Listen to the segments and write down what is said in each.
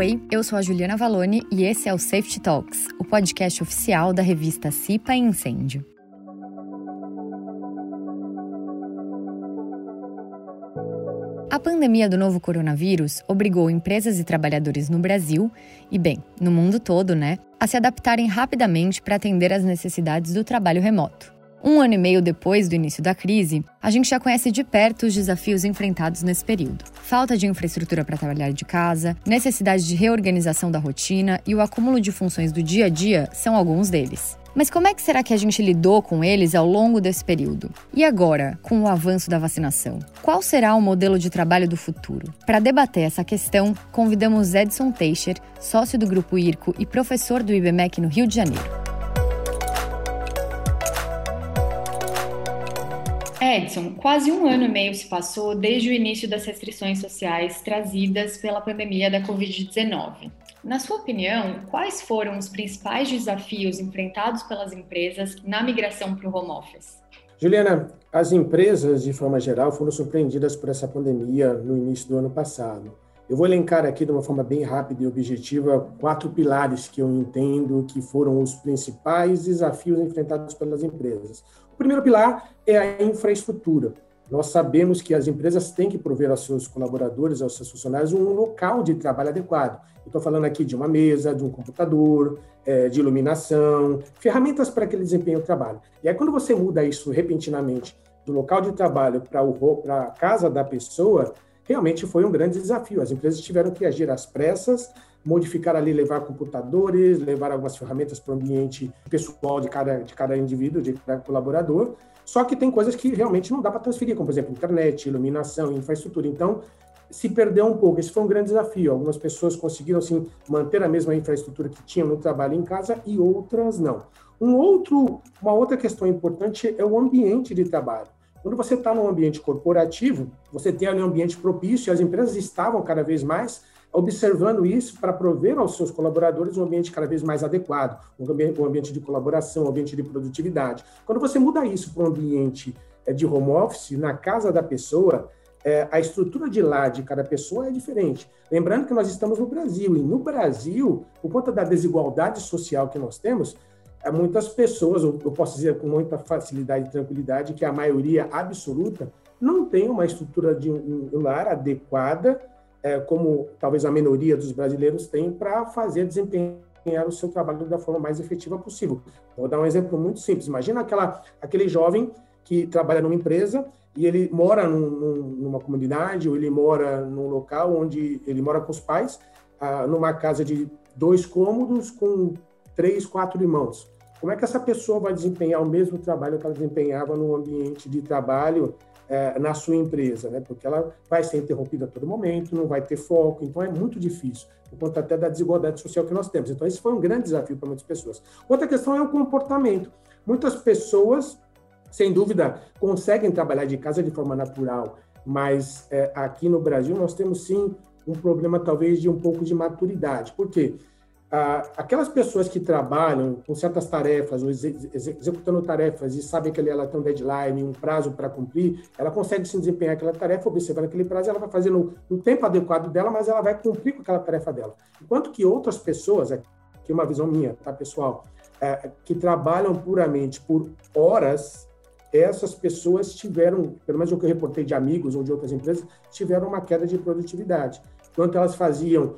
Oi, eu sou a Juliana Valone e esse é o Safety Talks, o podcast oficial da revista CIPA Incêndio. A pandemia do novo coronavírus obrigou empresas e trabalhadores no Brasil e, bem, no mundo todo, né, a se adaptarem rapidamente para atender às necessidades do trabalho remoto. Um ano e meio depois do início da crise, a gente já conhece de perto os desafios enfrentados nesse período. Falta de infraestrutura para trabalhar de casa, necessidade de reorganização da rotina e o acúmulo de funções do dia a dia são alguns deles. Mas como é que será que a gente lidou com eles ao longo desse período? E agora, com o avanço da vacinação? Qual será o modelo de trabalho do futuro? Para debater essa questão, convidamos Edson Teixeira, sócio do Grupo IRCO e professor do IBMEC no Rio de Janeiro. Edson, quase um ano e meio se passou desde o início das restrições sociais trazidas pela pandemia da Covid-19. Na sua opinião, quais foram os principais desafios enfrentados pelas empresas na migração para o home office? Juliana, as empresas, de forma geral, foram surpreendidas por essa pandemia no início do ano passado. Eu vou elencar aqui de uma forma bem rápida e objetiva quatro pilares que eu entendo que foram os principais desafios enfrentados pelas empresas. O primeiro pilar é a infraestrutura. Nós sabemos que as empresas têm que prover aos seus colaboradores, aos seus funcionários, um local de trabalho adequado. Estou falando aqui de uma mesa, de um computador, é, de iluminação, ferramentas para que ele desempenhe o trabalho. E aí, quando você muda isso repentinamente do local de trabalho para a casa da pessoa, realmente foi um grande desafio. As empresas tiveram que agir às pressas, modificar ali, levar computadores, levar algumas ferramentas para o ambiente pessoal de cada, de cada indivíduo, de cada colaborador, só que tem coisas que realmente não dá para transferir, como, por exemplo, internet, iluminação, infraestrutura. Então, se perdeu um pouco. Esse foi um grande desafio. Algumas pessoas conseguiram, assim, manter a mesma infraestrutura que tinham no trabalho em casa e outras não. Um outro, uma outra questão importante é o ambiente de trabalho. Quando você está num ambiente corporativo, você tem ali um ambiente propício as empresas estavam cada vez mais observando isso para prover aos seus colaboradores um ambiente cada vez mais adequado, um ambiente, de colaboração, um ambiente de produtividade. Quando você muda isso para um ambiente é, de home office, na casa da pessoa, é, a estrutura de lá de cada pessoa é diferente. Lembrando que nós estamos no Brasil, e no Brasil, por conta da desigualdade social que nós temos, é, muitas pessoas, eu posso dizer com muita facilidade e tranquilidade, que a maioria absoluta não tem uma estrutura de um lar adequada é, como talvez a minoria dos brasileiros tem, para fazer desempenhar o seu trabalho da forma mais efetiva possível. Vou dar um exemplo muito simples. Imagina aquela, aquele jovem que trabalha numa empresa e ele mora num, num, numa comunidade ou ele mora num local onde ele mora com os pais, ah, numa casa de dois cômodos com três, quatro irmãos. Como é que essa pessoa vai desempenhar o mesmo trabalho que ela desempenhava no ambiente de trabalho é, na sua empresa, né? Porque ela vai ser interrompida a todo momento, não vai ter foco, então é muito difícil, por conta até da desigualdade social que nós temos. Então, esse foi um grande desafio para muitas pessoas. Outra questão é o comportamento. Muitas pessoas, sem dúvida, conseguem trabalhar de casa de forma natural, mas é, aqui no Brasil nós temos sim um problema talvez de um pouco de maturidade. Por quê? Aquelas pessoas que trabalham com certas tarefas, ou executando tarefas e sabem que ela tem um deadline, um prazo para cumprir, ela consegue se desempenhar aquela tarefa, observando aquele prazo, ela vai fazer no, no, tempo adequado dela, mas ela vai cumprir com aquela tarefa dela. Enquanto que outras pessoas, aqui uma visão minha, tá, pessoal, é, que trabalham puramente por horas, essas pessoas tiveram, pelo menos o que eu reportei de amigos ou de outras empresas, tiveram uma queda de produtividade. Enquanto elas faziam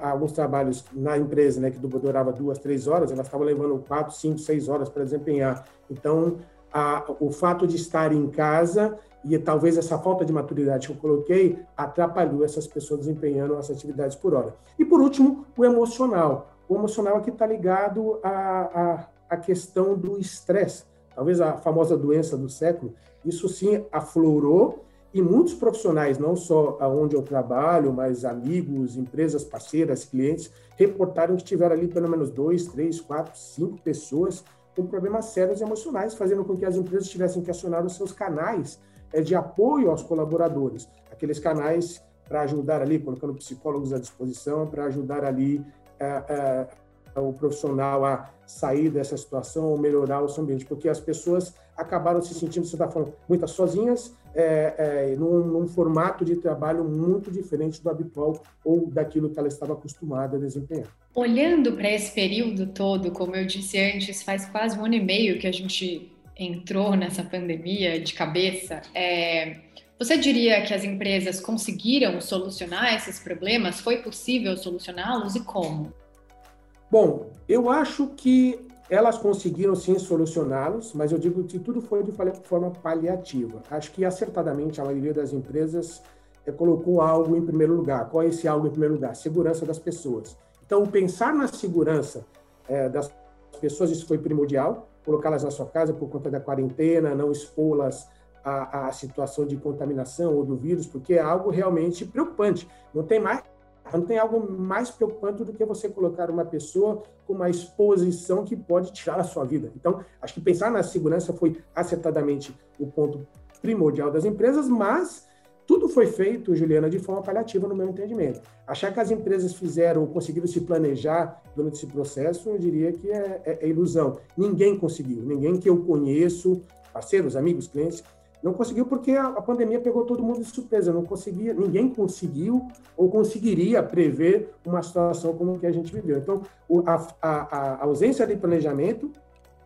alguns trabalhos na empresa, né, que durava duas, três horas, elas estavam levando quatro, cinco, seis horas para desempenhar. Então, a, o fato de estar em casa e talvez essa falta de maturidade que eu coloquei atrapalhou essas pessoas desempenhando essas atividades por hora. E por último, o emocional. O emocional aqui está ligado à, à, questão do estresse, talvez a famosa doença do século. Isso sim aflorou e muitos profissionais, não só aonde eu trabalho, mas amigos, empresas parceiras, clientes, reportaram que tiveram ali pelo menos dois, três, quatro, cinco pessoas com problemas sérios emocionais, fazendo com que as empresas tivessem que acionar os seus canais é, de apoio aos colaboradores, aqueles canais para ajudar ali, colocando psicólogos à disposição, para ajudar ali é, é, o profissional a sair dessa situação ou melhorar o seu ambiente, porque as pessoas acabaram se sentindo, de certa forma, muitas sozinhas, é, é, num, num, formato de trabalho muito diferente do habitual ou daquilo que ela estava acostumada a desempenhar. Olhando para esse período todo, como eu disse antes, faz quase um ano e meio que a gente entrou nessa pandemia de cabeça. É, você diria que as empresas conseguiram solucionar esses problemas? Foi possível solucioná-los e como? Bom, eu acho que elas conseguiram sim solucioná-los, mas eu digo que tudo foi de forma paliativa. Acho que acertadamente a maioria das empresas é, colocou algo em primeiro lugar. Qual é esse algo em primeiro lugar? Segurança das pessoas. Então, pensar na segurança é, das pessoas, isso foi primordial. Colocá-las na sua casa por conta da quarentena, não expô-las à, à situação de contaminação ou do vírus, porque é algo realmente preocupante. Não tem mais não tem algo mais preocupante do que você colocar uma pessoa com uma exposição que pode tirar a sua vida. Então, acho que pensar na segurança foi acertadamente o ponto primordial das empresas, mas tudo foi feito, Juliana, de forma paliativa, no meu entendimento. Achar que as empresas fizeram ou conseguiram se planejar durante esse processo, eu diria que é, é, é ilusão. Ninguém conseguiu, ninguém que eu conheço, parceiros, amigos, clientes, não conseguiu porque a, a, pandemia pegou todo mundo de surpresa. Não conseguia, ninguém conseguiu ou conseguiria prever uma situação como que a gente viveu. Então, o, a, a, a ausência de planejamento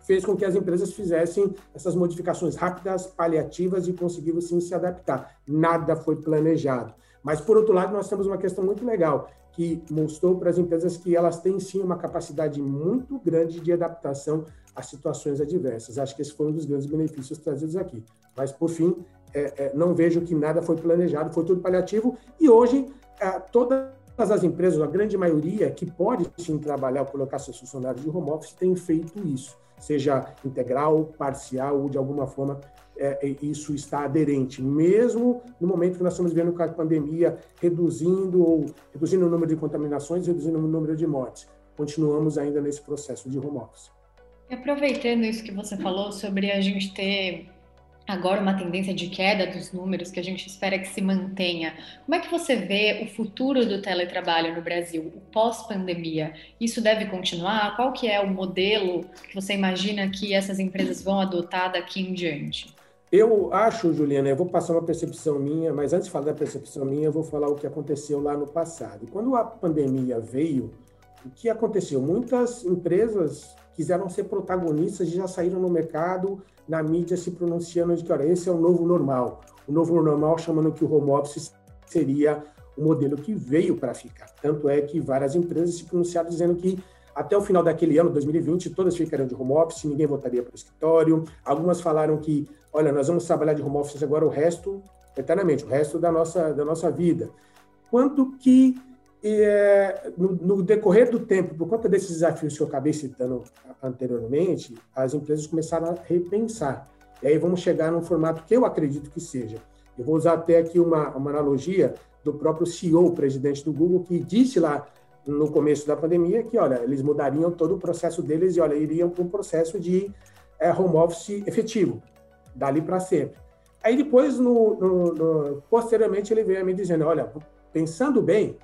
fez com que as empresas fizessem essas modificações rápidas, paliativas e conseguiram sim se adaptar. Nada foi planejado. Mas, por outro lado, nós temos uma questão muito legal, que mostrou para as empresas que elas têm sim uma capacidade muito grande de adaptação a situações adversas. Acho que esse foi um dos grandes benefícios trazidos aqui. Mas, por fim, é, é, não vejo que nada foi planejado, foi tudo paliativo. E hoje, é, todas as empresas, a grande maioria que pode sim trabalhar ou colocar seus funcionários de home office, tem feito isso, seja integral, parcial ou de alguma forma é, é, isso está aderente, mesmo no momento que nós estamos vendo com a pandemia reduzindo ou reduzindo o número de contaminações, reduzindo o número de mortes. Continuamos ainda nesse processo de home office. E aproveitando isso que você falou sobre a gente ter agora uma tendência de queda dos números que a gente espera que se mantenha. Como é que você vê o futuro do teletrabalho no Brasil, o pós-pandemia? Isso deve continuar? Qual que é o modelo que você imagina que essas empresas vão adotar daqui em diante? Eu acho, Juliana, eu vou passar uma percepção minha, mas antes de falar da percepção minha, eu vou falar o que aconteceu lá no passado. Quando a pandemia veio, o que aconteceu? Muitas empresas quiseram ser protagonistas e já saíram no mercado, na mídia, se pronunciando de que, olha, esse é o novo normal. O novo normal chamando que o home office seria o modelo que veio para ficar. Tanto é que várias empresas se pronunciaram dizendo que até o final daquele ano, 2020, todas ficariam de home office, ninguém voltaria para o escritório. Algumas falaram que, olha, nós vamos trabalhar de home office agora o resto, eternamente, o resto da nossa, da nossa vida. Quanto que, é, no, no, decorrer do tempo, por conta desses desafios que eu acabei citando anteriormente, as empresas começaram a repensar. E aí vamos chegar num formato que eu acredito que seja. Eu vou usar até aqui uma, uma analogia do próprio CEO, presidente do Google, que disse lá no começo da pandemia que, olha, eles mudariam todo o processo deles e, olha, iriam para um processo de é, home office efetivo, dali para sempre. Aí depois, no, no, no, posteriormente, ele veio me dizendo, olha, pensando bem,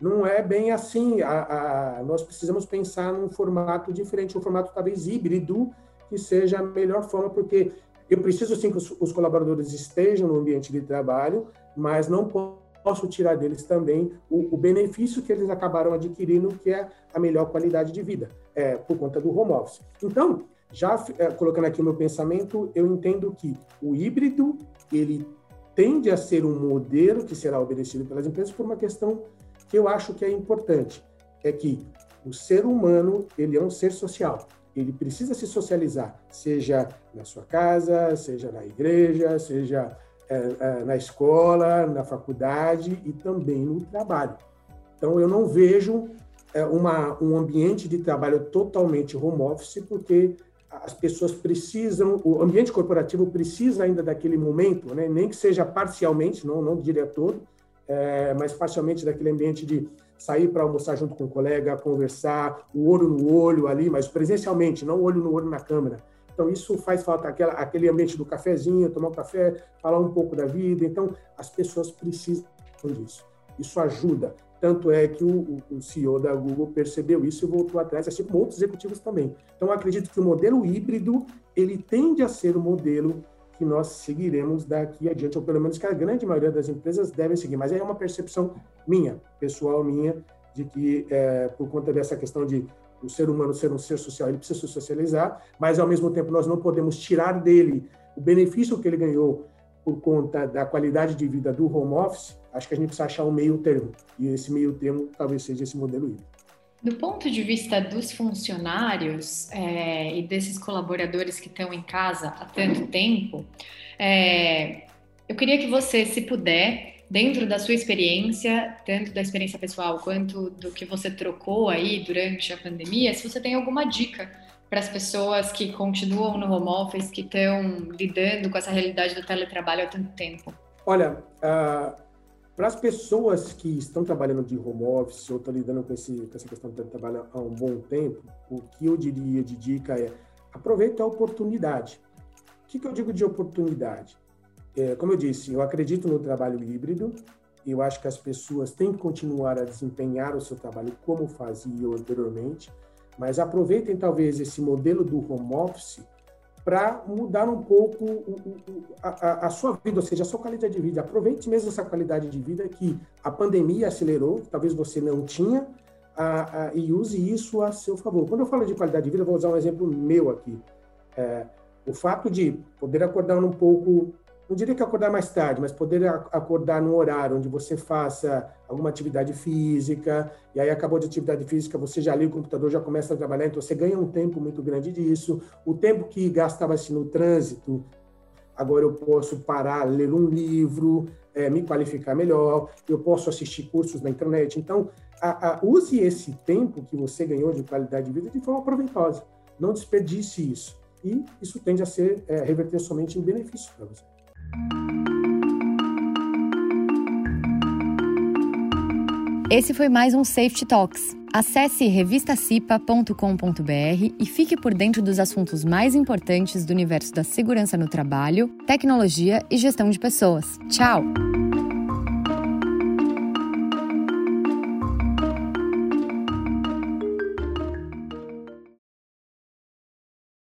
não é bem assim, a, a, nós precisamos pensar num formato diferente, um formato talvez híbrido, que seja a melhor forma, porque eu preciso sim que os, os colaboradores estejam no ambiente de trabalho, mas não posso tirar deles também o, o, benefício que eles acabaram adquirindo, que é a melhor qualidade de vida, é, por conta do home office. Então, já é, colocando aqui o meu pensamento, eu entendo que o híbrido, ele tende a ser um modelo que será obedecido pelas empresas por uma questão que eu acho que é importante, é que o ser humano, ele é um ser social. Ele precisa se socializar, seja na sua casa, seja na igreja, seja na escola, na faculdade e também no trabalho. Então, eu não vejo é, uma, um ambiente de trabalho totalmente home office, porque as pessoas precisam, o ambiente corporativo precisa ainda daquele momento, né? nem que seja parcialmente, não, não é, mas parcialmente daquele ambiente de sair para almoçar junto com o colega, conversar, o olho no olho ali, mas presencialmente, não olho no olho na câmera. Então, isso faz falta aquela, aquele ambiente do cafezinho, tomar um café, falar um pouco da vida. Então, as pessoas precisam disso. Isso ajuda. Tanto é que o, o CEO da Google percebeu isso e voltou atrás, assim como outros executivos também. Então, acredito que o modelo híbrido, ele tende a ser o modelo que nós seguiremos daqui adiante, ou pelo menos que a grande maioria das empresas devem seguir. Mas é uma percepção minha, pessoal minha, de que é, por conta dessa questão de o ser humano ser um ser social, ele precisa se socializar, mas ao mesmo tempo nós não podemos tirar dele o benefício que ele ganhou por conta da qualidade de vida do home office. Acho que a gente precisa achar um meio termo, e esse meio termo talvez seja esse modelo híbrido. Do ponto de vista dos funcionários é, e desses colaboradores que estão em casa há tanto tempo, é, eu queria que você, se puder, dentro da sua experiência, tanto da experiência pessoal quanto do que você trocou aí durante a pandemia, se você tem alguma dica para as pessoas que continuam no home office, que estão lidando com essa realidade do teletrabalho há tanto tempo. Olha, uh para as pessoas que estão trabalhando de home office ou estão lidando com, esse, com essa questão de trabalho há um bom tempo, o que eu diria de dica é aproveite a oportunidade. O que, que eu digo de oportunidade? É, como eu disse, eu acredito no trabalho híbrido, eu acho que as pessoas têm que continuar a desempenhar o seu trabalho como faziam anteriormente, mas aproveitem talvez esse modelo do home office para mudar um pouco a, a, sua vida, ou seja, a sua qualidade de vida. Aproveite mesmo essa qualidade de vida que a pandemia acelerou, talvez você não tinha, a, a, e use isso a seu favor. Quando eu falo de qualidade de vida, vou usar um exemplo meu aqui. É, o fato de poder acordar um pouco não diria que acordar mais tarde, mas poder acordar num horário onde você faça alguma atividade física, e aí acabou de atividade física, você já liga o computador, já começa a trabalhar, então você ganha um tempo muito grande disso. O tempo que gastava-se no trânsito, agora eu posso parar, ler um livro, é, me qualificar melhor, eu posso assistir cursos na internet. Então, a, a, use esse tempo que você ganhou de qualidade de vida de forma proveitosa. Não desperdice isso. E isso tende a ser é, reverter somente em benefício para você. Esse foi mais um Safety Talks. Acesse revistacipa.com.br e fique por dentro dos assuntos mais importantes do universo da segurança no trabalho, tecnologia e gestão de pessoas. Tchau!